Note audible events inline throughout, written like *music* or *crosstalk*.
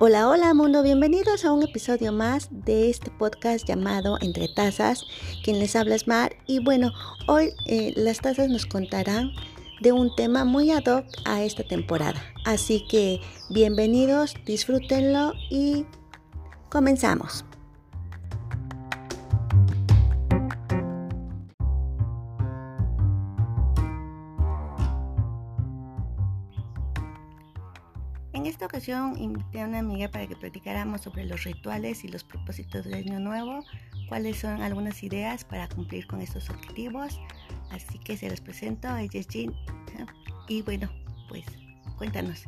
Hola, hola mundo, bienvenidos a un episodio más de este podcast llamado Entre Tazas. Quien les habla es Mar y bueno, hoy eh, las tazas nos contarán de un tema muy ad hoc a esta temporada. Así que bienvenidos, disfrútenlo y comenzamos. Ocasión invité a una amiga para que platicáramos sobre los rituales y los propósitos del año nuevo, cuáles son algunas ideas para cumplir con estos objetivos. Así que se los presento, ella es Jean. Y bueno, pues cuéntanos,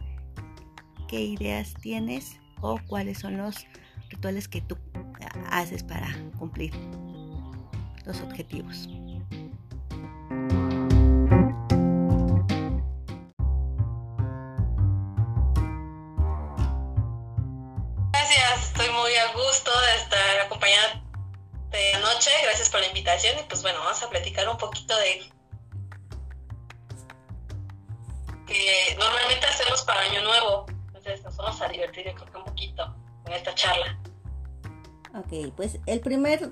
¿qué ideas tienes o cuáles son los rituales que tú haces para cumplir los objetivos? Gracias por la invitación y pues bueno, vamos a platicar un poquito de que normalmente hacemos para Año Nuevo, entonces nos vamos a divertir creo que un poquito en esta charla. Ok, pues el primer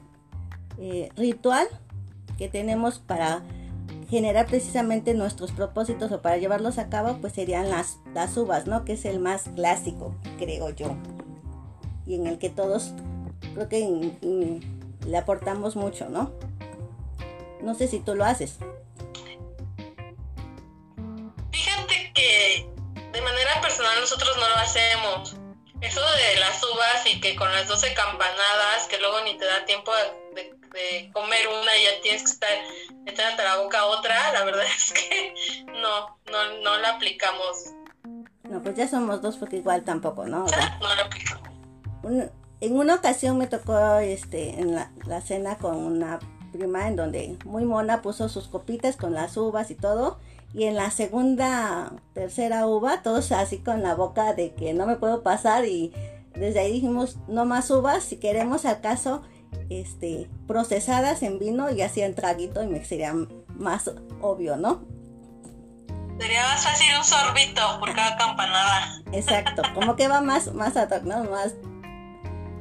eh, ritual que tenemos para generar precisamente nuestros propósitos o para llevarlos a cabo, pues serían las, las uvas, ¿no? Que es el más clásico, creo yo. Y en el que todos, creo que le aportamos mucho, ¿no? No sé si tú lo haces. Fíjate que de manera personal nosotros no lo hacemos. Eso de las uvas y que con las 12 campanadas, que luego ni te da tiempo de, comer una y ya tienes que estar echándote a la boca otra, la verdad *laughs* es que no, no, no la aplicamos. No, pues ya somos dos porque igual tampoco, ¿no? *laughs* no la aplicamos. En una ocasión me tocó este, en la, cena con una prima en donde muy mona puso sus copitas con las uvas y todo. Y en la segunda, tercera uva, todos así con la boca de que no me puedo pasar. Y desde ahí dijimos, no más uvas, si queremos acaso este, procesadas en vino y así en traguito y me sería más obvio, ¿no? Sería más fácil un sorbito por cada campanada. Exacto, como que va más, más, ¿no? más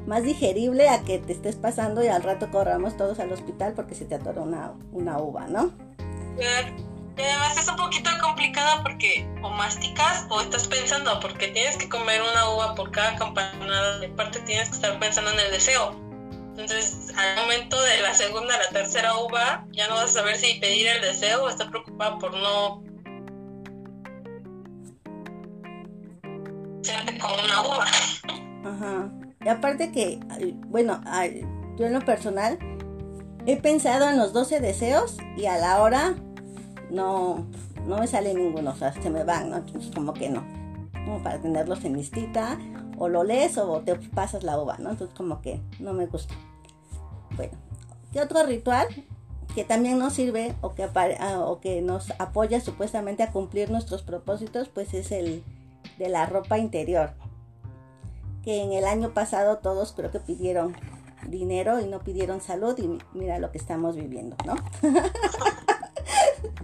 más digerible a que te estés pasando y al rato corramos todos al hospital porque se te atora una, una uva, ¿no? Y además es un poquito complicado porque o masticas o estás pensando, porque tienes que comer una uva por cada campanada, de parte tienes que estar pensando en el deseo. Entonces, al momento de la segunda, la tercera uva, ya no vas a saber si pedir el deseo o estar preocupado por no con una uva. Ajá. Y aparte que, bueno, yo en lo personal he pensado en los 12 deseos y a la hora no, no me sale ninguno, o sea, se me van, ¿no? Entonces como que no, como para tenerlos en listita, o lo lees o te pasas la uva, ¿no? Entonces como que no me gusta. Bueno, ¿qué otro ritual que también nos sirve o que, ah, o que nos apoya supuestamente a cumplir nuestros propósitos? Pues es el de la ropa interior que en el año pasado todos creo que pidieron dinero y no pidieron salud y mira lo que estamos viviendo, ¿no? *laughs*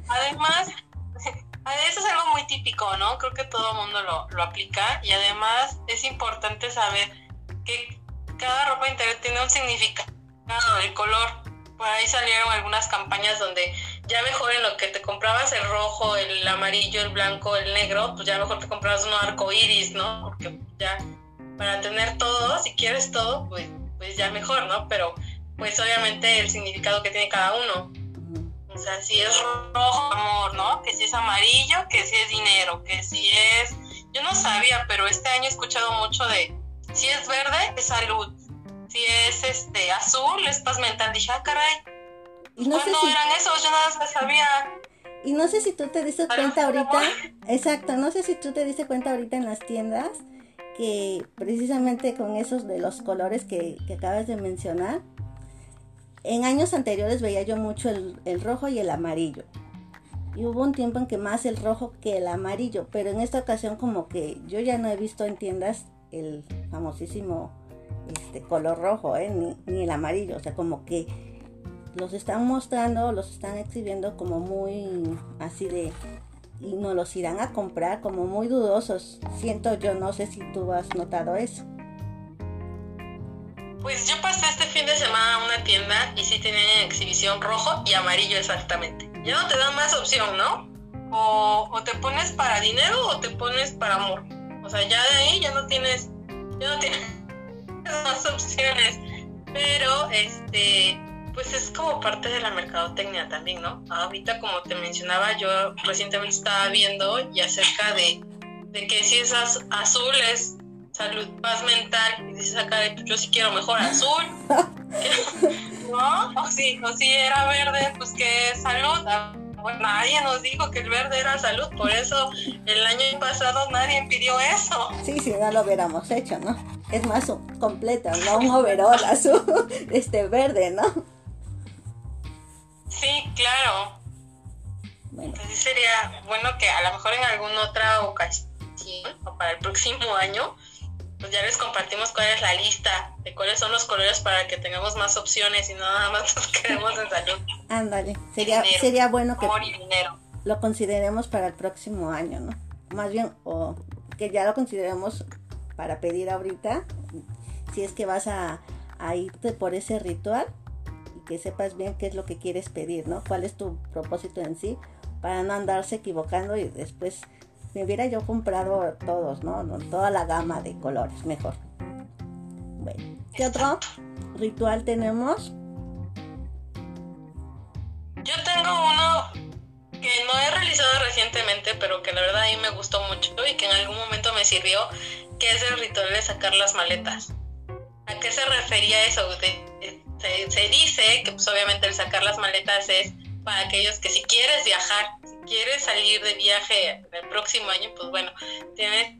además, *laughs* eso es algo muy típico, ¿no? Creo que todo el mundo lo, lo aplica y además es importante saber que cada ropa interior tiene un significado, el color. Por ahí salieron algunas campañas donde ya mejor en lo que te comprabas el rojo, el amarillo, el blanco, el negro, pues ya mejor te comprabas un arco iris, ¿no? Porque ya para tener todo, si quieres todo, pues, pues ya mejor, ¿no? Pero pues obviamente el significado que tiene cada uno. O sea, si es rojo, amor, ¿no? Que si es amarillo, que si es dinero, que si es... Yo no sabía, pero este año he escuchado mucho de, si es verde, es salud. Si es este azul, es paz mental. Dije, ah, caray. no ¿Cuándo eran esos? Yo nada más sabía. Y no sé si tú te diste cuenta ahorita, exacto, no sé si tú te diste cuenta ahorita en las tiendas que precisamente con esos de los colores que, acabas de mencionar, en años anteriores veía yo mucho el, rojo y el amarillo. Y hubo un tiempo en que más el rojo que el amarillo, pero en esta ocasión como que yo ya no he visto en tiendas el famosísimo este, color rojo, ¿eh? ni, ni, el amarillo, o sea, como que los están mostrando, los están exhibiendo como muy así de y nos los irán a comprar como muy dudosos. Siento yo, no sé si tú has notado eso. Pues yo pasé este fin de semana a una tienda y sí tenían exhibición rojo y amarillo exactamente. Ya no te dan más opción, ¿no? O, o te pones para dinero o te pones para amor. O sea, ya de ahí ya no tienes, ya no tienes *laughs* más opciones. Pero, este, pues es como parte de la mercadotecnia también, ¿no? Ahorita, como te mencionaba, yo recientemente estaba viendo y acerca de, de que si es azul es salud, paz mental, y dices acá, yo sí quiero mejor azul, *laughs* ¿no? O si, o si era verde, pues que salud. Ah, bueno, nadie nos dijo que el verde era salud, por eso el año pasado nadie pidió eso. Sí, si no lo hubiéramos hecho, ¿no? Es más completo, no un overall azul, *laughs* este verde, ¿no? Sí, claro. Bueno. Entonces sería bueno que a lo mejor en alguna otra ocasión o para el próximo *laughs* año, pues ya les compartimos cuál es la lista de cuáles son los colores para que tengamos más opciones y no nada más nos *laughs* quedemos en salud. Ándale, sería, sería bueno que lo consideremos para el próximo año, ¿no? Más bien, o que ya lo consideremos para pedir ahorita, si es que vas a, a irte por ese ritual que sepas bien qué es lo que quieres pedir, ¿no? ¿Cuál es tu propósito en sí? Para no andarse equivocando y después me hubiera yo comprado todos, ¿no? Toda la gama de colores, mejor. Bueno, ¿qué otro ritual tenemos? Yo tengo uno que no he realizado recientemente, pero que la verdad a mí me gustó mucho y que en algún momento me sirvió, que es el ritual de sacar las maletas. ¿A qué se refería eso? Se, dice que pues obviamente el sacar las maletas es para aquellos que si quieres viajar, si quieres salir de viaje el próximo año, pues bueno, tienes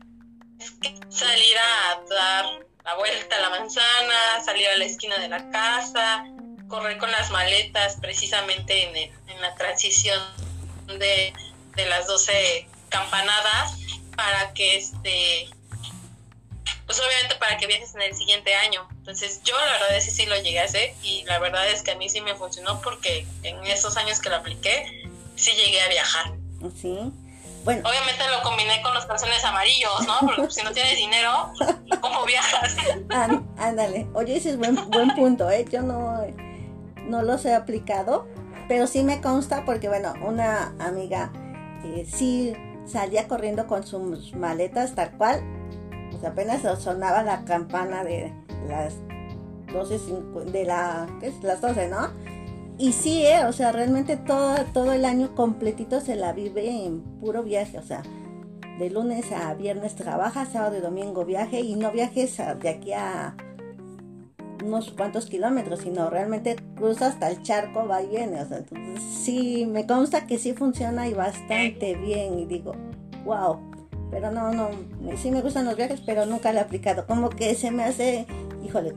que salir a dar la vuelta a la manzana, salir a la esquina de la casa, correr con las maletas precisamente en, en la transición de, de las 12 campanadas para que este pues obviamente para que viajes en el siguiente año. Entonces yo la verdad es que sí lo llegué a hacer y la verdad es que a mí sí me funcionó porque en esos años que lo apliqué sí llegué a viajar. Sí. Bueno. Obviamente lo combiné con los calzones amarillos, ¿no? Porque si no tienes dinero, *laughs* ¿cómo viajas? ándale. Oye, ese es buen, buen punto, ¿eh? Yo no, no los he aplicado, pero sí me consta porque, bueno, una amiga eh, sí salía corriendo con sus maletas tal cual apenas sonaba la campana de las 12, de la, ¿qué es? Las 12, ¿no? Y sí, ¿eh? o sea, realmente todo, todo el año completito se la vive en puro viaje, o sea, de lunes a viernes trabaja, sábado y domingo viaje y no viajes de aquí a unos cuantos kilómetros, sino realmente cruza hasta el charco, va y viene, o sea, sí, me consta que sí funciona y bastante bien y digo, wow, pero no, no, sí me gustan los viajes, pero nunca lo he aplicado. Como que se me hace, híjole,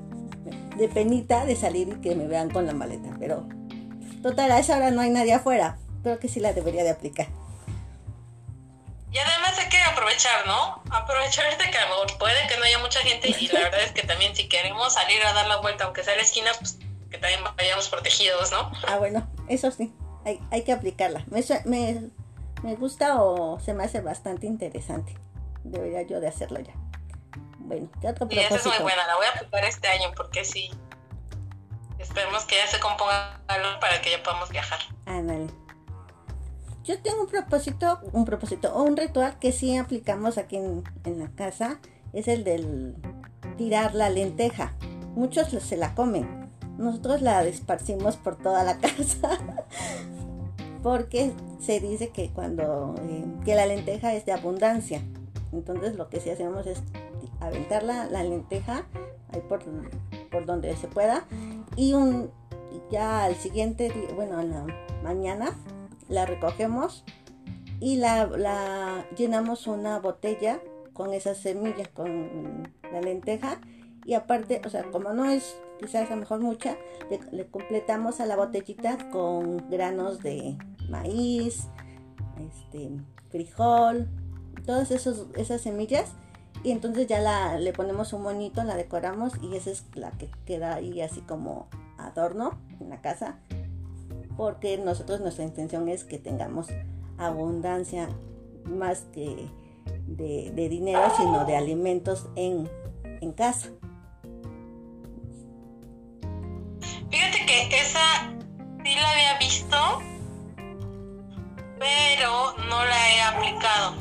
de penita de salir y que me vean con la maleta. Pero total, a esa hora no hay nadie afuera. Creo que sí la debería de aplicar. Y además hay que aprovechar, ¿no? Aprovechar este calor. Puede que no haya mucha gente y la verdad es que también si queremos salir a dar la vuelta, aunque sea a la esquina, pues que también vayamos protegidos, ¿no? Ah, bueno, eso sí, hay, hay que aplicarla. Me, me me gusta o se me hace bastante interesante. Debería yo de hacerlo ya. Bueno, ¿qué otro propósito? Y esa es muy buena, la voy a aplicar este año porque sí. Esperemos que ya se componga algo para que ya podamos viajar. Ándale. Yo tengo un propósito, un propósito o un ritual que sí aplicamos aquí en, en la casa. Es el del tirar la lenteja. Muchos se la comen. Nosotros la esparcimos por toda la *laughs* casa porque se dice que cuando eh, que la lenteja es de abundancia. Entonces lo que sí hacemos es aventar la, lenteja ahí por, por, donde se pueda y ya al siguiente día, bueno, a la mañana la recogemos y la llenamos una botella con esas semillas, con la lenteja y aparte, o sea, como no es quizás a lo mejor mucha, le, completamos a la botellita con granos de maíz, este, frijol, todas esos, esas semillas. Y entonces ya la, le ponemos un moñito, la decoramos y esa es la que queda ahí así como adorno en la casa. Porque nosotros nuestra intención es que tengamos abundancia más que de, dinero, sino de alimentos en, en casa. Fíjate que esa sí la había visto, pero no la he aplicado.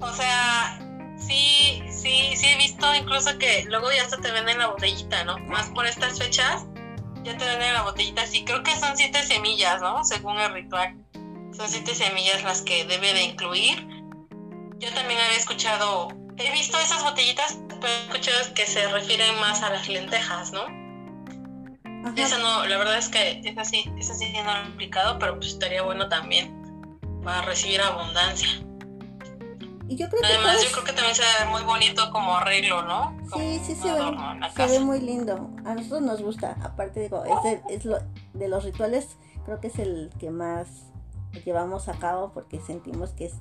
O sea, sí, sí, sí he visto incluso que luego ya hasta te venden la botellita, ¿no? Más por estas fechas, ya te venden la botellita. Sí, creo que son siete semillas, ¿no? Según el ritual. Son siete semillas las que debe de incluir. Yo también había escuchado, he visto esas botellitas, pero he escuchado que se refieren más a las lentejas, ¿no? Esa no, la verdad es que esa sí, esa sí no aplicado, pero pues estaría bueno también para recibir abundancia. Y yo creo Además, yo creo que también se ve muy bonito como arreglo, ¿no? sí, sí, se ve, se ve muy lindo. A nosotros nos gusta. Aparte, digo, es, es lo, de los rituales, creo que es el que más llevamos a cabo porque sentimos que es,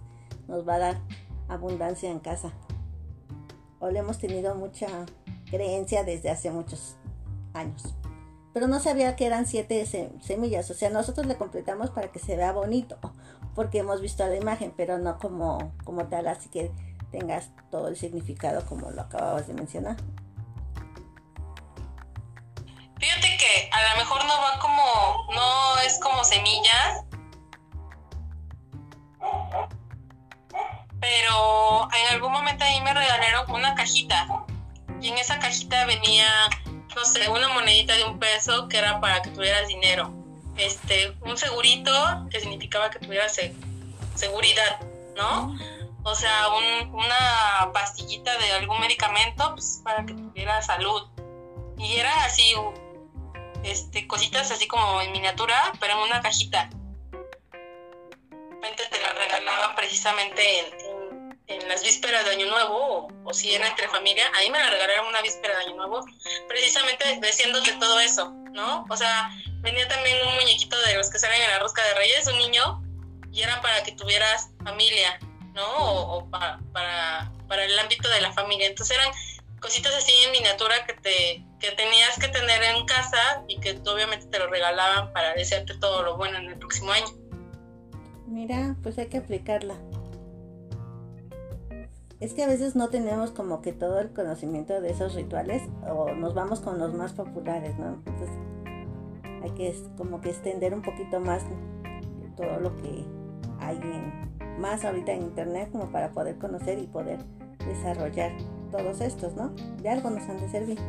nos va a dar abundancia en casa. O le hemos tenido mucha creencia desde hace muchos años. Pero no sabía que eran siete semillas. O sea, nosotros le completamos para que se vea bonito porque hemos visto la imagen, pero no como, como tal, así que tengas todo el significado como lo acababas de mencionar. Fíjate que a lo mejor no va como, no es como semillas, pero en algún momento ahí me regalaron una cajita y en esa cajita venía, no sé, una monedita de un peso que era para que tuvieras dinero este, un segurito que significaba que tuvieras seguridad, ¿no? O sea, una pastillita de algún medicamento pues, para que tuviera salud. Y eran así, este, cositas así como en miniatura, pero en una cajita. te la regalaban precisamente en, en, las vísperas de Año Nuevo, o, si era entre familia. Ahí me la regalaron una víspera de Año Nuevo, precisamente diciéndote todo eso, ¿no? O sea, venía también un muñequito de los que salen en la rosca de reyes, un niño, y era para que tuvieras familia, ¿no? O, para, para, el ámbito de la familia. Entonces eran cositas así en miniatura que te que tenías que tener en casa y que obviamente te lo regalaban para desearte todo lo bueno en el próximo año. Mira, pues hay que aplicarla. Es que a veces no tenemos como que todo el conocimiento de esos rituales o nos vamos con los más populares, ¿no? Entonces hay que como que extender un poquito más todo lo que hay más ahorita en internet como para poder conocer y poder desarrollar todos estos, ¿no? De algo nos han de servir.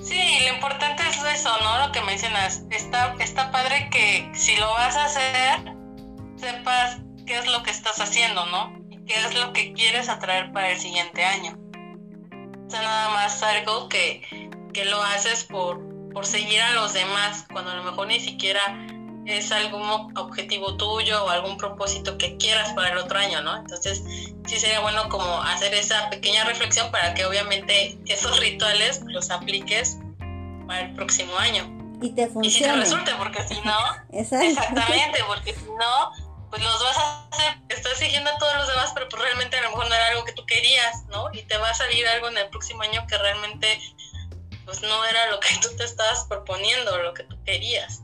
Sí, lo importante es eso, ¿no? Lo que mencionas. Está, está padre que si lo vas a hacer, sepas qué es lo que estás haciendo, ¿no? Qué es lo que quieres atraer para el siguiente año. O sea, nada más algo que, que lo haces por, por seguir a los demás, cuando a lo mejor ni siquiera es algún objetivo tuyo o algún propósito que quieras para el otro año, ¿no? Entonces, sí sería bueno como hacer esa pequeña reflexión para que obviamente esos rituales los apliques para el próximo año. Y te funcione. Y si te resulte, porque si no, *laughs* exactamente, porque si no, pues los vas a hacer, estás siguiendo a todos los demás, pero pues realmente a lo mejor no era algo que tú querías, ¿no? Y te va a salir algo en el próximo año que realmente pues no era lo que tú te estabas proponiendo, lo que tú querías.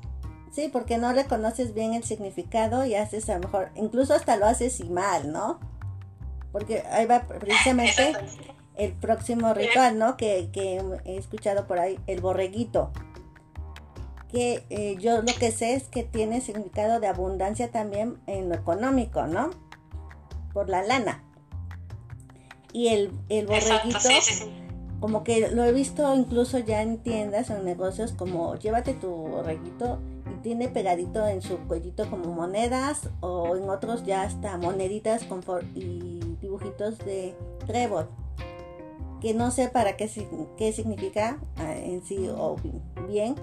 Sí, porque no reconoces bien el significado y haces a lo mejor, incluso hasta lo haces y mal, ¿no? Porque ahí va precisamente *laughs* el próximo ritual, ¿no? Que, he escuchado por ahí, el borreguito. Que eh, yo lo que sé es que tiene significado de abundancia también en lo económico, ¿no? Por la lana. Y el, el borreguito como que lo he visto incluso ya en tiendas o en negocios como llévate tu borreguito y tiene pegadito en su cuellito como monedas o en otros ya hasta moneditas con y dibujitos de trébol que no sé para qué, qué significa ah, en sí o bien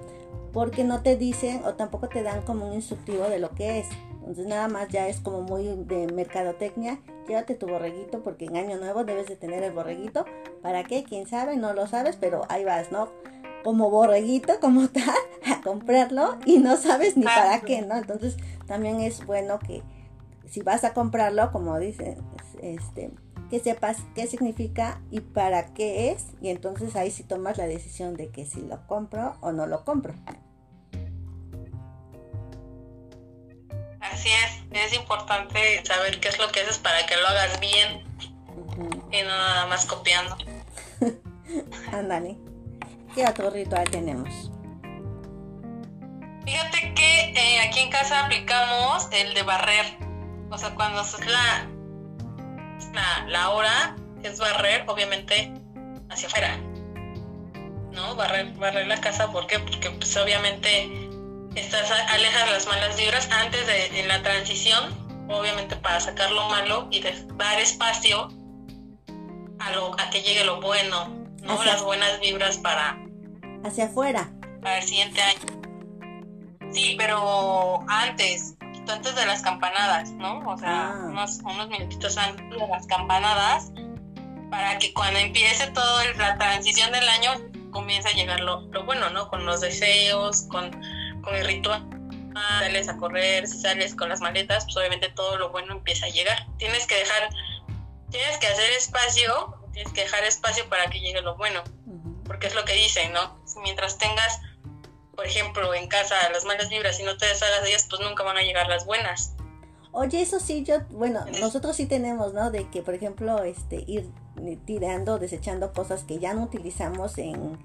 porque no te dicen o tampoco te dan como un instructivo de lo que es entonces nada más ya es como muy de mercadotecnia. Llévate tu borreguito porque en año nuevo debes de tener el borreguito. ¿Para qué? ¿Quién sabe? No lo sabes, pero ahí vas, ¿no? Como borreguito, como *laughs* tal, a comprarlo y no sabes ni para qué, ¿no? Entonces también es bueno que si vas a comprarlo, como dicen, este, que sepas qué significa y para qué es, y entonces ahí sí tomas la decisión de que si lo compro o no lo compro. Así es, es importante saber qué es lo que haces para que lo hagas bien y no nada más copiando. *laughs* Ándale, ¿qué otro ritual tenemos? Fíjate que eh, aquí en casa aplicamos el de barrer. O sea, cuando es la, la, la hora, es barrer, obviamente, hacia afuera. ¿No? Barrer, barrer la casa, ¿por qué? Porque pues obviamente estás alejas las malas vibras antes de en la transición, obviamente para sacar lo malo y dar espacio a, lo, a que llegue lo bueno, ¿no? Las buenas vibras para... Hacia afuera. Para el siguiente año. Sí, pero antes, antes de las campanadas, ¿no? O sea, ah. unos, unos minutitos antes de las campanadas, para que cuando empiece toda la transición del año, comience a llegar lo, lo bueno, ¿no? Con los deseos, con, con el ritual sales a correr, si sales con las maletas, pues obviamente todo lo bueno empieza a llegar. Tienes que dejar, tienes que hacer espacio, tienes que dejar espacio para que llegue lo bueno, porque es lo que dicen, ¿no? Mientras tengas por ejemplo, en casa las malas vibras y no te deshagas de ellas, pues nunca van a llegar las buenas. Oye, eso sí, yo, bueno, nosotros sí tenemos, ¿no? De que, por ejemplo, este, ir tirando, desechando cosas que ya no utilizamos en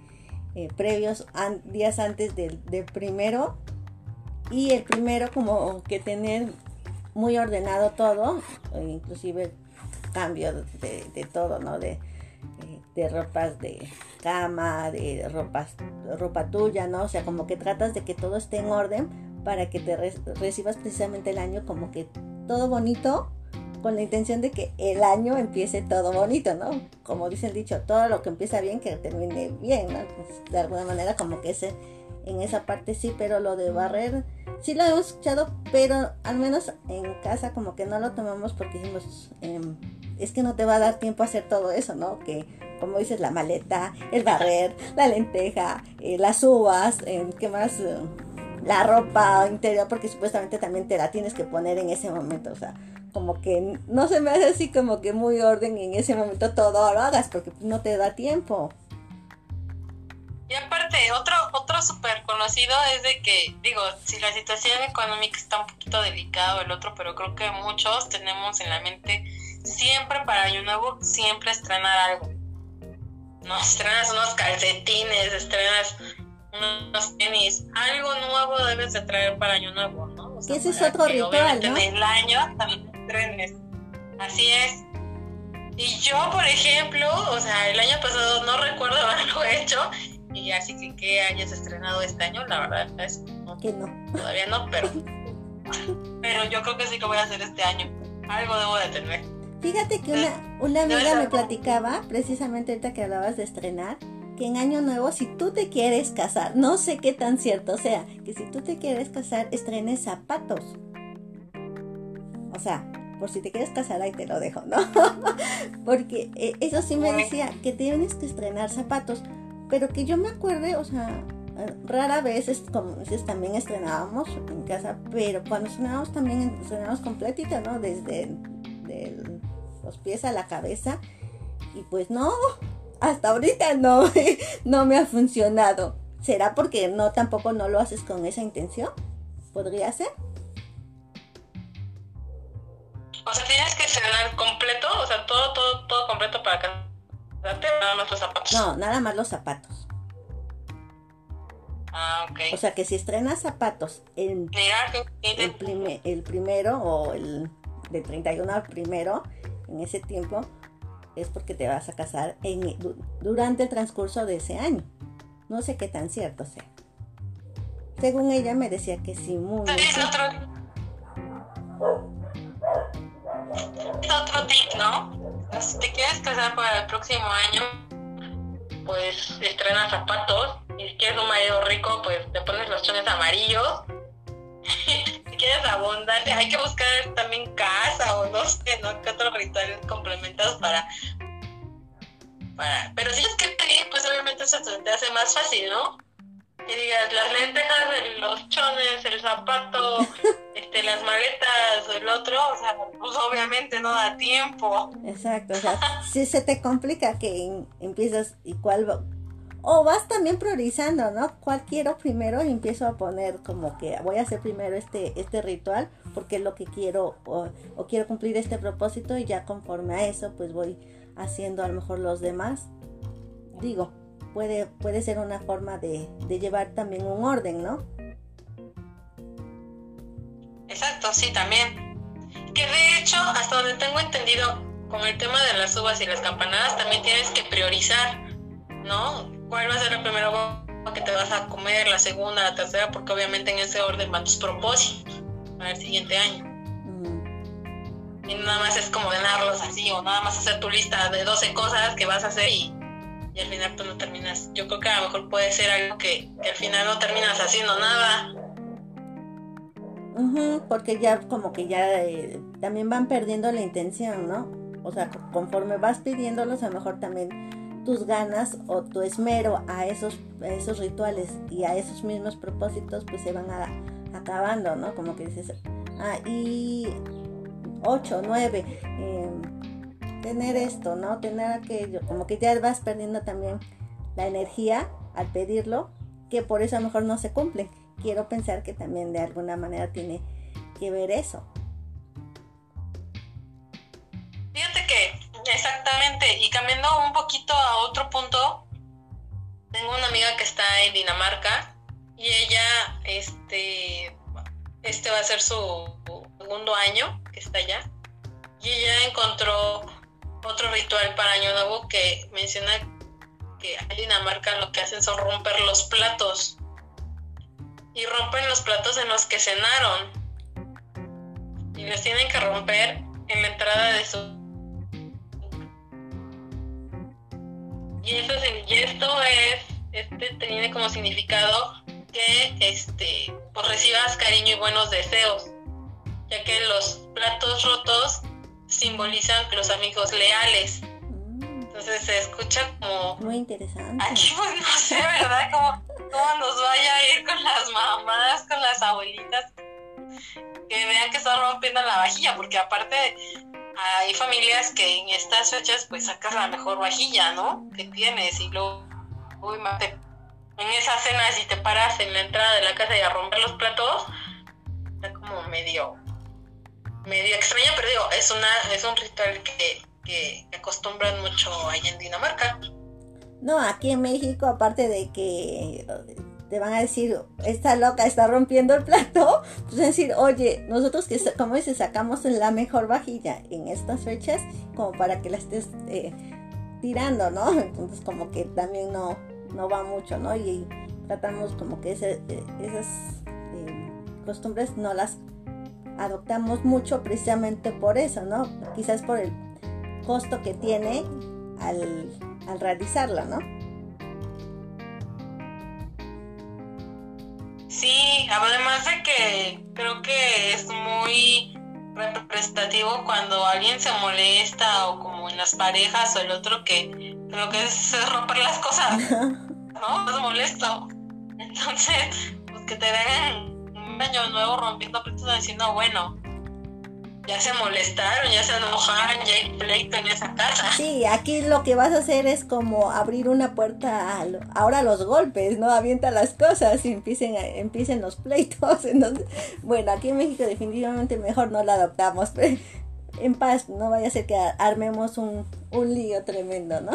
eh, previos días antes del, primero. Y el primero como que tener muy ordenado todo, e inclusive cambio de, de todo, ¿no? De, de ropas de cama, de ropas, ropa tuya, ¿no? O sea, como que tratas de que todo esté en orden para que te recibas precisamente el año como que todo bonito, con la intención de que el año empiece todo bonito, ¿no? Como dice el dicho, todo lo que empieza bien, que termine bien, ¿no? Pues, de alguna manera como que ese, en esa parte sí, pero lo de barrer, sí lo hemos escuchado, pero al menos en casa como que no lo tomamos porque decimos, em, es que no te va a dar tiempo a hacer todo eso, ¿no? Que como dices, la maleta, el barrer, la lenteja, eh, las uvas, eh, ¿qué más? Eh, la ropa interior, porque supuestamente también te la tienes que poner en ese momento, o sea, como que no se me hace así como que muy orden en ese momento todo lo hagas, porque no te da tiempo. Y aparte, otro, otro súper conocido es de que, digo, si la situación económica está un poquito delicada o el otro, pero creo que muchos tenemos en la mente siempre para Año Nuevo, siempre estrenar algo. No, estrenas unos calcetines, estrenas unos tenis, algo nuevo debes de traer para Año Nuevo, ¿no? ese es otro ritual, ¿no? En el año también estrenes. Así es. Y yo, por ejemplo, o sea, el año pasado no recuerdo *laughs* haberlo hecho, y así que que hayas estrenado este año, la verdad es que no. Todavía no, pero, *laughs* pero yo creo que sí que voy a hacer este año. Algo debo de tener. Fíjate que una, una amiga me platicaba, precisamente ahorita que hablabas de estrenar, que en Año Nuevo, si tú te quieres casar, no sé qué tan cierto sea, que si tú te quieres casar, estrenes zapatos. O sea, por si te quieres casar, ahí te lo dejo, ¿no? *laughs* Porque eh, eso sí me decía, que tienes que estrenar zapatos, pero que yo me acuerde, o sea, rara vez, como dices, también estrenábamos en casa, pero cuando estrenábamos también estrenábamos completito, ¿no? Desde el los pies a la cabeza. Y pues no, hasta ahorita no, *laughs* no me ha funcionado. ¿Será porque no tampoco no lo haces con esa intención? ¿Podría ser? O sea, tienes que estrenar completo, o sea, todo, todo, todo completo para casarte, nada más los zapatos. No, nada más los zapatos. Ah, ok. O sea, que si estrenas zapatos en el, el primero o el de 31 al primero, en ese tiempo es porque te vas a casar en, durante el transcurso de ese año. No sé qué tan cierto sea. Según ella me decía que sí, muy... Es otro, es otro tip, ¿no? Si te quieres casar para el próximo año, pues estrenas zapatos. Y si quieres un marido rico, pues te pones los chones amarillos *laughs* quieres abundante, hay que buscar también casa o no sé, ¿no? ¿Qué otros rituales complementados para, para... Pero si es que pedir, pues obviamente eso te hace más fácil, ¿no? Que digas, las lentejas, los chones, el zapato, *laughs* este, las maletas, el otro, o sea, pues obviamente no da tiempo. Exacto, o sea, *laughs* si se te complica que empiezas y cuál O vas también priorizando, ¿no? ¿Cuál quiero primero? Y empiezo a poner como que voy a hacer primero este, este ritual porque es lo que quiero o, quiero cumplir este propósito y ya conforme a eso pues voy haciendo a lo mejor los demás. Digo, puede, puede ser una forma de, de llevar también un orden, ¿no? Exacto, sí, también. Que de hecho, hasta donde tengo entendido, con el tema de las uvas y las campanadas, también tienes que priorizar, ¿no? ¿Cuál va a ser la primera uva que te vas a comer, la segunda, la tercera? Porque obviamente en ese orden van tus propósitos para el siguiente año. Mm. Y nada más es como ganarlos así, o nada más hacer tu lista de 12 cosas que vas a hacer y, al final pues no terminas. Yo creo que a lo mejor puede ser algo que, al final no terminas haciendo nada. porque ya como que ya eh, también van perdiendo la intención, ¿no? O sea, conforme vas pidiéndolos, a lo mejor también tus ganas o tu esmero a esos, esos rituales y a esos mismos propósitos, pues se van acabando, ¿no? Como que dices, ah, y 8, 9, em, tener esto, ¿no? Tener aquello, como que ya vas perdiendo también la energía al pedirlo, que por eso a lo mejor no se cumplen. Quiero pensar que también de alguna manera tiene que ver eso. Fíjate que exactamente, y cambiando un poquito a otro punto, tengo una amiga que está en Dinamarca y ella, este, este va a ser su segundo año que está allá. Y ella encontró otro ritual para Año Nuevo que menciona que en Dinamarca lo que hacen son romper los platos. Y rompen los platos en los que cenaron. Y los tienen que romper en la entrada de su... Y, eso, y esto es, este tiene como significado que este, pues recibas cariño y buenos deseos, ya que los platos rotos simbolizan los amigos leales. Entonces se escucha como... Muy interesante. Aquí *laughs* pues no sé, ¿verdad? Como cómo nos vaya a ir con las mamás, con las abuelitas, que vean que están rompiendo la vajilla, porque aparte hay familias que en estas fechas pues sacas la mejor vajilla, ¿no? Que tienes y luego, uy, en esa cena si te paras en la entrada de la casa y a romper los platos, está como medio, medio extraña, pero digo, es una, es un ritual que, que, acostumbran mucho allá en Dinamarca. No, aquí en México, aparte de que te van a decir, esta loca está rompiendo el plato, *laughs* pues decir, oye, nosotros que, como dices, sacamos la mejor vajilla en estas fechas, como para que la estés eh, tirando, ¿no? *laughs* Entonces como que también no, no va mucho, ¿no? Y, tratamos como que eh, esas eh, costumbres no las adoptamos mucho precisamente por eso, ¿no? Quizás por el costo que tiene al, al realizarla, ¿no? Sí, además de que creo que es muy representativo cuando alguien se molesta o como en las parejas o el otro que lo que es romper las cosas, *laughs* ¿no? Es molesto. Entonces, pues que te den un año nuevo rompiendo platos diciendo, bueno, ya se molestaron, ya se enojaron, ya hay pleito en esa casa. Sí, aquí lo que vas a hacer es como abrir una puerta, ahora los golpes, ¿no? Avienta las cosas y empiecen, empiecen los pleitos. *laughs* Entonces, bueno, aquí en México definitivamente mejor no la adoptamos, pero en paz, no vaya a ser que armemos un, un lío tremendo, ¿no?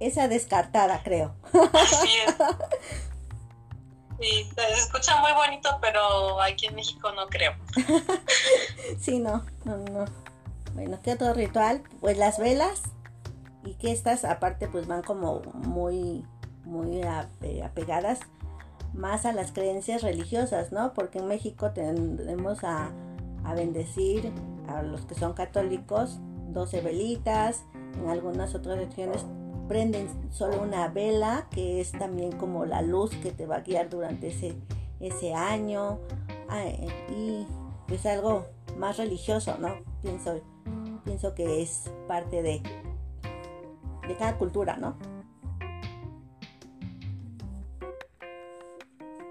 esa descartada, creo. Así es. *laughs* Sí, se escucha muy bonito, pero aquí en México no creo. *laughs* sí, no, no, no. Bueno, ¿qué otro ritual? Pues las velas y que estas aparte pues van como muy, muy eh, apegadas más a las creencias religiosas, ¿no? Porque en México tenemos a, a bendecir a los que son católicos 12 velitas, en algunas otras regiones prenden solo una vela, que es también como la luz que te va a guiar durante ese, ese año. Y es algo más religioso, ¿no? Pienso, pienso que es parte de, de cada cultura, ¿no?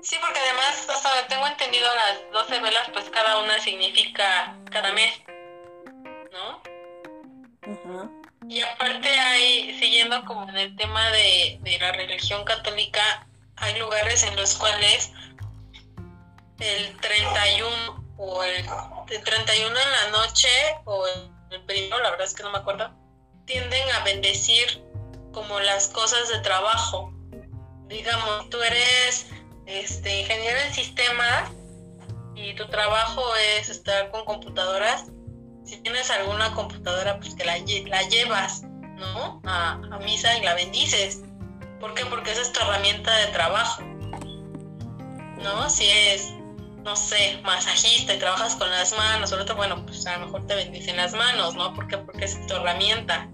Sí, porque además, hasta tengo entendido, las 12 velas, pues cada una significa cada mes, ¿no? Y Y aparte hay, siguiendo como en el tema de, de la religión católica, hay lugares en los cuales el 31 o el, 31 en la noche o el, primero, la verdad es que no me acuerdo, tienden a bendecir como las cosas de trabajo. Digamos, tú eres este ingeniero en sistemas y tu trabajo es estar con computadoras. Si tienes alguna computadora, pues que la, la llevas, ¿no? A, misa y la bendices. ¿Por qué? Porque esa es tu herramienta de trabajo. ¿No? Si es no sé, masajista y trabajas con las manos, bueno, pues a lo mejor te bendicen las manos, ¿no? ¿Por qué? Porque es tu herramienta.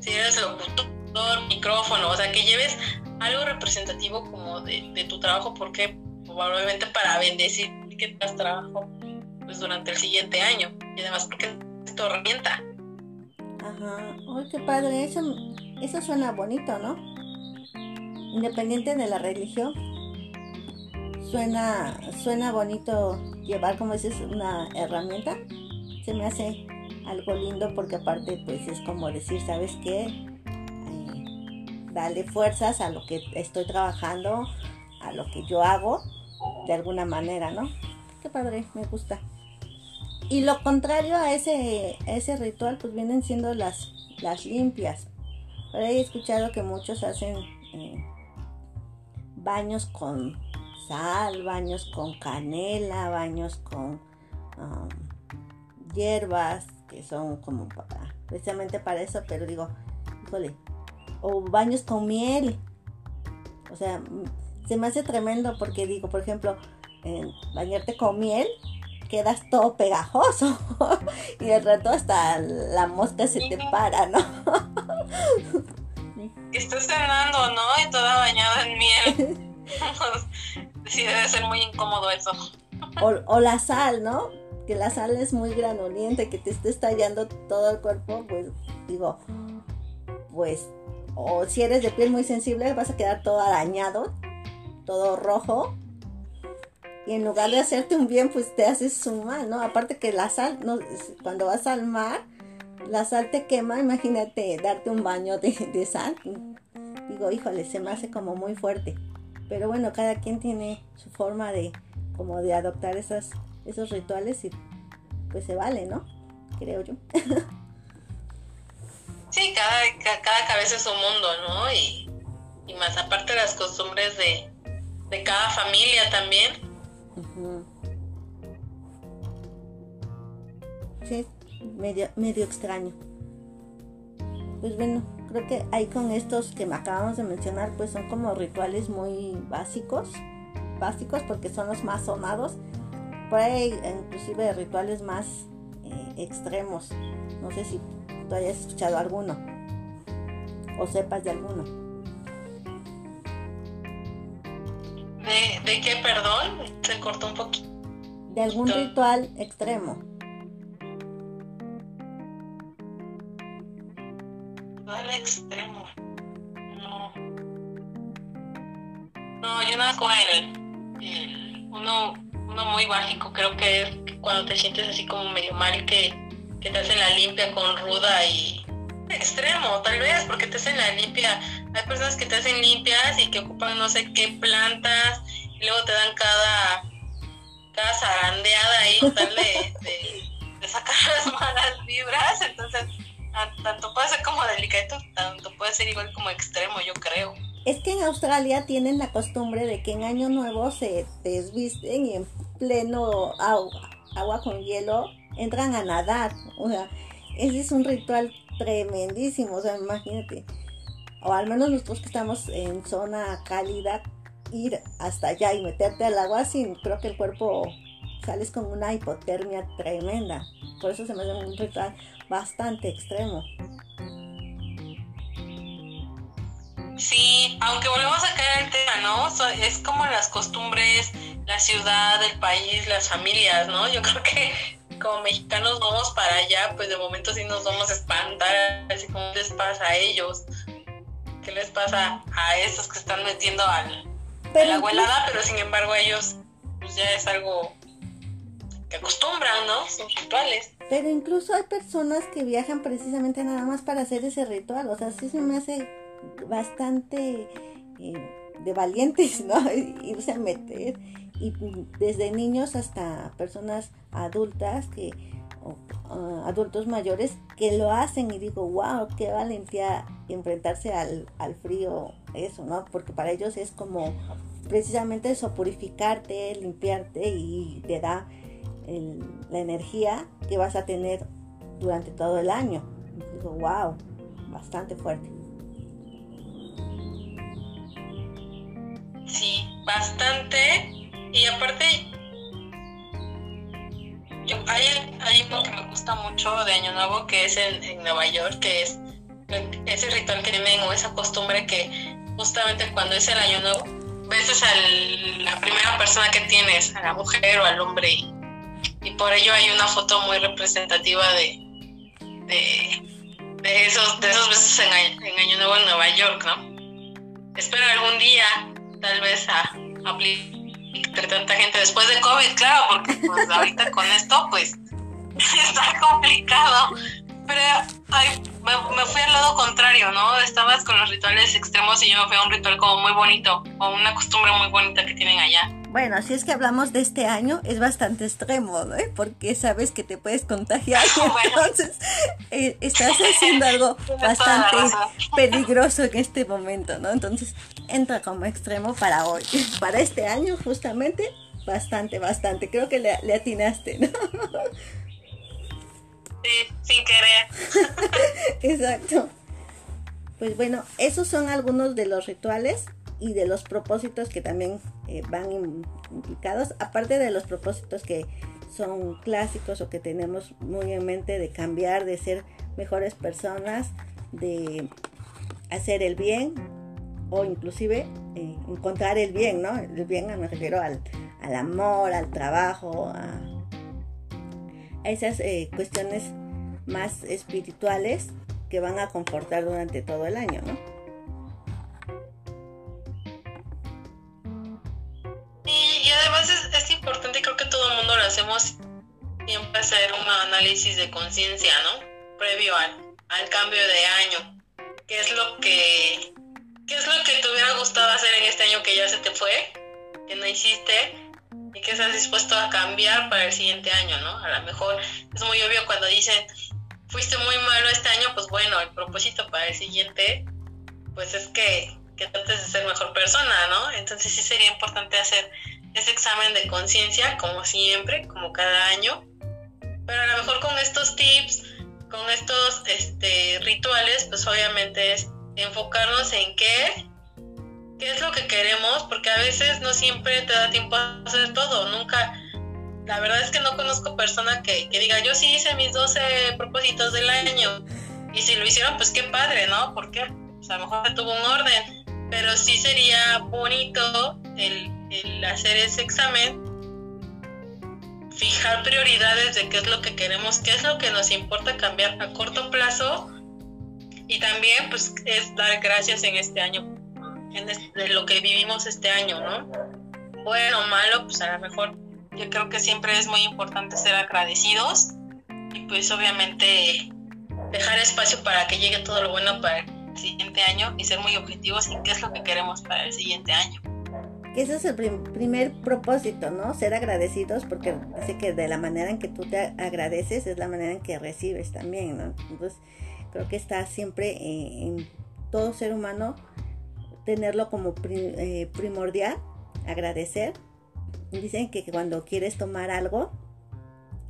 Si eres locutor, micrófono, o sea, que lleves algo representativo como de, tu trabajo, porque probablemente para bendecir que tengas trabajo pues durante el siguiente año, y además porque es tu herramienta. Ajá, uy, qué padre, eso, eso suena bonito, ¿no? Independiente de la religión suena, suena bonito llevar, como dices, una herramienta. Se me hace algo lindo porque aparte pues es como decir, ¿sabes qué? Eh, dale fuerzas a lo que estoy trabajando, a lo que yo hago, de alguna manera, ¿no? Qué padre, me gusta. Y lo contrario a ese, ese ritual pues vienen siendo las, las limpias. Pero he escuchado que muchos hacen eh, baños con sal, baños con canela, baños con um, hierbas que son como precisamente para eso, pero digo, híjole, o baños con miel. O sea, se me hace tremendo porque digo, por ejemplo, bañarte con miel, quedas todo pegajoso *laughs* y de rato hasta la mosca se te para, ¿no? Estás cenando, ¿no? Y toda bañada en miel. *laughs* sí, debe ser muy incómodo eso. O, la sal, ¿no? Que la sal es muy granoliente, que te esté estallando todo el cuerpo, pues digo, pues, o si eres de piel muy sensible, vas a quedar todo arañado, todo rojo. Y en lugar de hacerte un bien, pues te haces un mal, ¿no? Aparte que la sal, no, cuando vas al mar, la sal te quema, imagínate darte un baño de, de sal. Digo, híjole, se me hace como muy fuerte. Pero bueno, cada quien tiene su forma de como de adoptar esas, esos rituales y pues se vale, ¿no? Creo yo. *laughs* sí, cada, cada cabeza es un mundo, ¿no? Y, más aparte las costumbres de, cada familia también. Sí, medio, medio extraño. Pues bueno, creo que hay con estos que me acabamos de mencionar, pues son como rituales muy básicos, básicos porque son los más sonados. Por ahí inclusive rituales más eh, extremos. No sé si tú hayas escuchado alguno o sepas de alguno. ¿De, de qué, perdón? Se cortó un poquito. De algún ritual extremo. extremo. No. No, yo nada con el, uno, uno muy básico, creo que es cuando te sientes así como medio mal que, que te hacen la limpia con ruda y extremo, tal vez, porque te hacen la limpia. Hay personas que te hacen limpias y que ocupan no sé qué plantas y luego te dan cada, cada zarandeada ahí, tal de, sacar *laughs* las malas vibras. Entonces, tanto puede ser como delicado, tanto puede ser igual como extremo, yo creo. Es que en Australia tienen la costumbre de que en Año Nuevo se desvisten y en pleno agua, agua con hielo entran a nadar. O sea, ese es un ritual tremendísimo. O sea, imagínate. O al menos nosotros que estamos en zona cálida, ir hasta allá y meterte al agua sin, creo que el cuerpo sales con una hipotermia tremenda. Por eso se me hace un ritual bastante extremo. Sí, aunque volvemos a caer al tema, ¿no? Es como las costumbres, la ciudad, el país, las familias, ¿no? Yo *laughs* creo que como mexicanos vamos para allá, pues de momento sí nos vamos a espantar, así como les pasa a ellos, qué les pasa a estos que están metiendo al, a la abuelada, pero sin embargo ellos, pues ya es algo que acostumbran, ¿no? Son rituales. Pero incluso hay personas que viajan precisamente nada más para hacer ese ritual. O sea, sí se me hace bastante eh, de valientes, ¿no? *laughs* Irse a meter. Y desde niños hasta personas adultas que uh, adultos mayores que lo hacen y digo, wow, qué valentía enfrentarse al, al frío, eso, ¿no? Porque para ellos es como precisamente eso, purificarte, limpiarte y te da la energía que vas a tener durante todo el año. Digo, wow, bastante fuerte. Sí, bastante. Y aparte, hay, hay uno que me gusta mucho de Año Nuevo, que es en, Nueva York, que es ese ritual que tienen o esa costumbre que justamente cuando es el Año Nuevo, veces a la primera persona que tienes, a la mujer o al hombre, y, por ello hay una foto muy representativa de, de, esos, de esos besos en, en, Año Nuevo en Nueva York, ¿no? Espero algún día, tal vez, a, aplicar tanta gente después de COVID, claro, porque pues ahorita con esto, pues, *laughs* está complicado. Pero me, fui al lado contrario, ¿no? Estabas con los rituales extremos y yo me fui a un ritual como muy bonito, o una costumbre muy bonita que tienen allá. Bueno, si es que hablamos de este año, es bastante extremo, ¿no? Porque sabes que te puedes contagiar, *laughs* entonces eh, estás haciendo algo *laughs* bastante peligroso en este momento, ¿no? Entonces entra como extremo para hoy, *laughs* para este año justamente, bastante, bastante. Creo que le, le atinaste, ¿no? Sí, sin querer. *laughs* Exacto. Pues bueno, esos son algunos de los rituales y de los propósitos que también eh, van implicados, aparte de los propósitos que son clásicos o que tenemos muy en mente de cambiar, de ser mejores personas, de hacer el bien o inclusive eh, encontrar el bien, ¿no? El bien me refiero al, al amor, al trabajo, a esas eh, cuestiones más espirituales que van a confortar durante todo el año, ¿no? Y, además es, importante, creo que todo el mundo lo hacemos siempre hacer un análisis de conciencia, ¿no? Previo al, al, cambio de año. ¿Qué es lo que qué es lo que te hubiera gustado hacer en este año que ya se te fue? Que no hiciste y que estás dispuesto a cambiar para el siguiente año, ¿no? A lo mejor es muy obvio cuando dicen, fuiste muy malo este año, pues bueno, el propósito para el siguiente, pues es que, que trates de ser mejor persona, ¿no? Entonces sí sería importante hacer ese examen de conciencia, como siempre, como cada año, pero a lo mejor con estos tips, con estos este, rituales, pues obviamente es enfocarnos en qué qué es lo que queremos, porque a veces no siempre te da tiempo a hacer todo, nunca, la verdad es que no conozco persona que, diga, yo sí hice mis 12 propósitos del año, y si lo hicieron, pues qué padre, ¿no? Porque pues a lo mejor tuvo un orden, pero sí sería bonito el, el hacer ese examen, fijar prioridades de qué es lo que queremos, qué es lo que nos importa cambiar a corto plazo, y también pues es dar gracias en este año de lo que vivimos este año, ¿no? Bueno malo, pues a lo mejor yo creo que siempre es muy importante ser agradecidos y pues obviamente dejar espacio para que llegue todo lo bueno para el siguiente año y ser muy objetivos en qué es lo que queremos para el siguiente año. Ese es el primer propósito, ¿no? Ser agradecidos porque sé que de la manera en que tú te agradeces es la manera en que recibes también, ¿no? Entonces creo que está siempre en todo ser humano tenerlo como eh, primordial, agradecer. Dicen que cuando quieres tomar algo,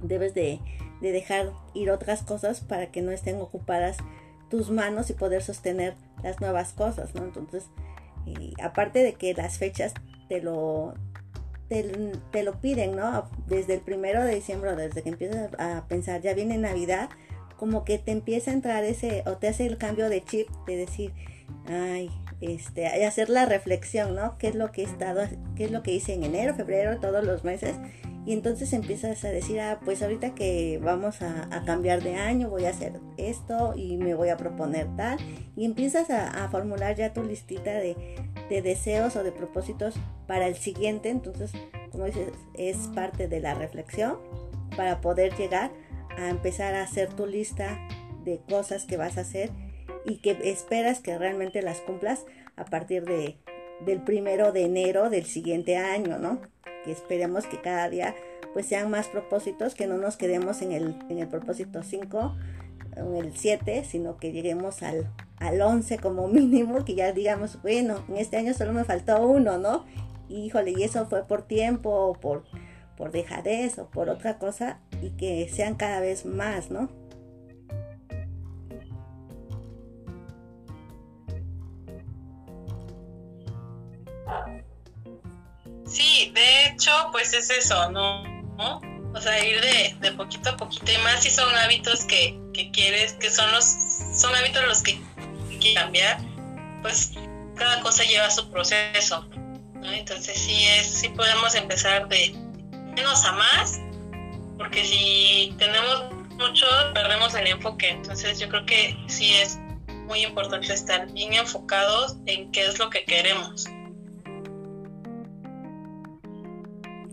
debes de, dejar ir otras cosas para que no estén ocupadas tus manos y poder sostener las nuevas cosas, ¿no? Entonces, aparte de que las fechas te lo, te, lo piden, ¿no? Desde el primero de diciembre, desde que empiezas a pensar, ya viene Navidad, como que te empieza a entrar ese, o te hace el cambio de chip de decir, ay, este, hacer la reflexión, ¿no? ¿Qué es lo que he estado, qué es lo que hice en enero, febrero, todos los meses? Y entonces empiezas a decir, ah, pues ahorita que vamos a, cambiar de año, voy a hacer esto y me voy a proponer tal. Y empiezas a, formular ya tu listita de, de, deseos o de propósitos para el siguiente. Entonces, como dices, es parte de la reflexión para poder llegar a empezar a hacer tu lista de cosas que vas a hacer y que esperas que realmente las cumplas a partir de, del primero de enero del siguiente año, ¿no? Que esperemos que cada día pues sean más propósitos, que no nos quedemos en el, en el propósito 5 en el 7, sino que lleguemos al, al 11 como *laughs* mínimo, que ya digamos, bueno, en este año solo me faltó uno, ¿no? híjole, y eso fue por tiempo o por, por dejadez o por otra cosa, y que sean cada vez más, ¿no? Sí, de hecho, pues es eso, ¿no? O sea, ir de, de, poquito a poquito y más si son hábitos que, que quieres, que son los, son hábitos los que quieres cambiar, pues cada cosa lleva su proceso. Entonces sí es, sí podemos empezar de menos a más, porque si tenemos mucho, perdemos el enfoque. Entonces yo creo que sí es muy importante estar bien enfocados en qué es lo que queremos.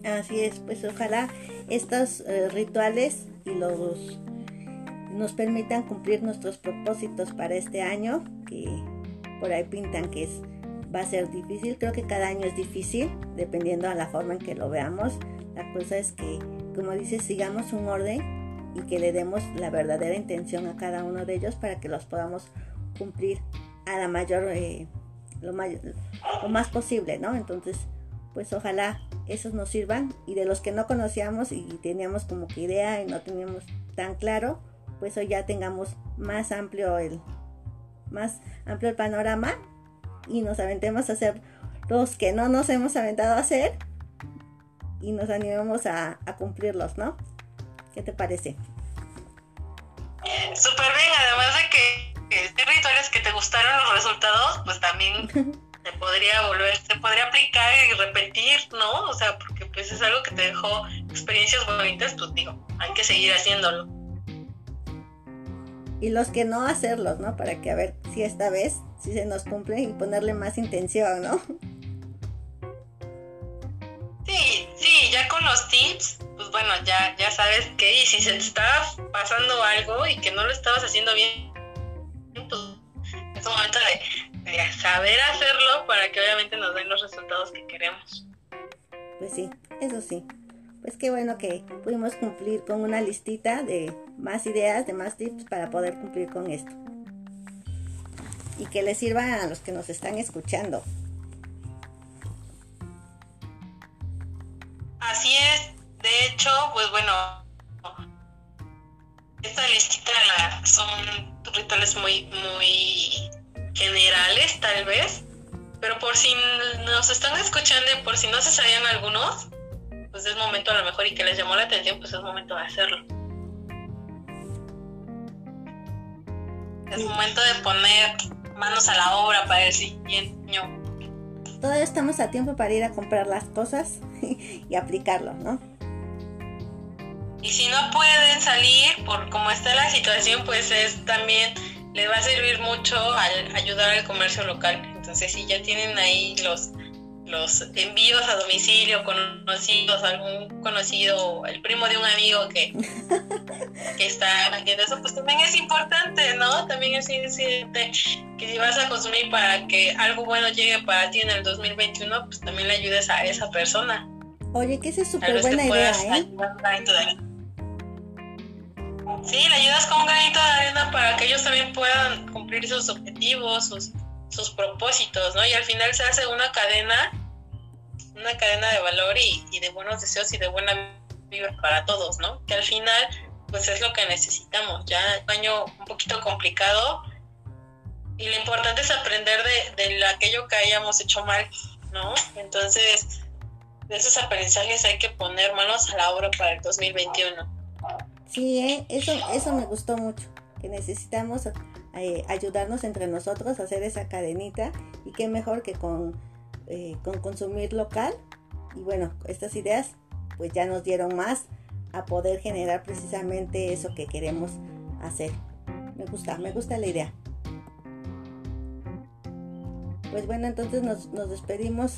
Así es, pues ojalá estos eh, rituales y los nos permitan cumplir nuestros propósitos para este año, que por ahí pintan que es va a ser difícil. Creo que cada año es difícil, dependiendo a la forma en que lo veamos. La cosa es que, como dices, sigamos un orden y que le demos la verdadera intención a cada uno de ellos para que los podamos cumplir a la mayor, eh, lo, lo más posible, ¿no? Entonces, pues ojalá esos nos sirvan y de los que no conocíamos y teníamos como que idea y no teníamos tan claro, pues hoy ya tengamos más amplio el más amplio el panorama y nos aventemos a hacer los que no nos hemos aventado a hacer y nos animemos a, cumplirlos, ¿no? ¿Qué te parece? Súper bien, además de que este rituales que te gustaron los resultados, pues también *laughs* se podría volver, se podría aplicar y repetir, ¿no? O sea, porque pues es algo que te dejó experiencias bonitas, pues digo, hay que seguir haciéndolo. Y los que no hacerlos, ¿no? Para que a ver si esta vez si se nos cumple y ponerle más intención, ¿no? Sí, ya con los tips, pues bueno, ya, ya sabes que y si se te está pasando algo y que no lo estabas haciendo bien, pues es un momento de, de saber hacerlo para que obviamente nos den los resultados que queremos. Pues sí, eso sí. Pues qué bueno que pudimos cumplir con una listita de más ideas, de más tips para poder cumplir con esto y que les sirva a los que nos están escuchando. Así es, de hecho, pues bueno, esta listita son rituales muy, muy generales tal vez, pero por si nos están escuchando y por si no se sabían algunos, pues es momento a lo mejor y que les llamó la atención, pues es momento de hacerlo. Es momento de poner manos a la obra para el siguiente año. Todavía estamos a tiempo para ir a comprar las cosas y aplicarlo, ¿no? Y si no pueden salir por cómo está la situación, pues es también les va a servir mucho al ayudar al comercio local. Entonces, si ya tienen ahí los los envíos a domicilio, conocidos, algún conocido, el primo de un amigo que, *laughs* que está haciendo eso, pues también es importante, ¿no? También es importante que si vas a consumir para que algo bueno llegue para ti en el 2021, pues también le ayudes a esa persona. Oye, que esa es súper buena idea, ¿eh? Sí, le ayudas con un granito de arena para que ellos también puedan cumplir sus objetivos, sus sus propósitos, ¿no? Y al final se hace una cadena, una cadena de valor y, de buenos deseos y de buena vida para todos, ¿no? Que al final, pues es lo que necesitamos. Ya un año un poquito complicado y lo importante es aprender de, de aquello que hayamos hecho mal, ¿no? Entonces, de esos aprendizajes hay que poner manos a la obra para el 2021. Sí, ¿eh? eso, eso me gustó mucho, que necesitamos eh, ayudarnos entre nosotros a hacer esa cadenita y qué mejor que con, eh, con consumir local y bueno, estas ideas pues ya nos dieron más a poder generar precisamente eso que queremos hacer. Me gusta, me gusta la idea. Pues bueno, entonces nos, nos, despedimos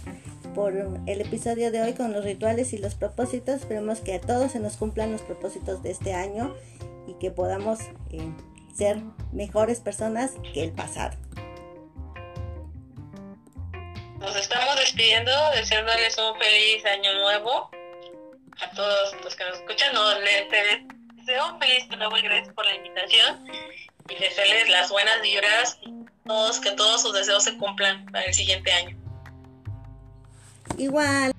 por el episodio de hoy con los rituales y los propósitos. Esperemos que a todos se nos cumplan los propósitos de este año y que podamos eh, ser mejores personas que el pasado. Nos estamos despidiendo, deseándoles un feliz año nuevo a todos los que nos escuchan. No, les deseo un feliz nuevo y gracias por la invitación y desearles las buenas vibras y todos, que todos sus deseos se cumplan para el siguiente año. Igual.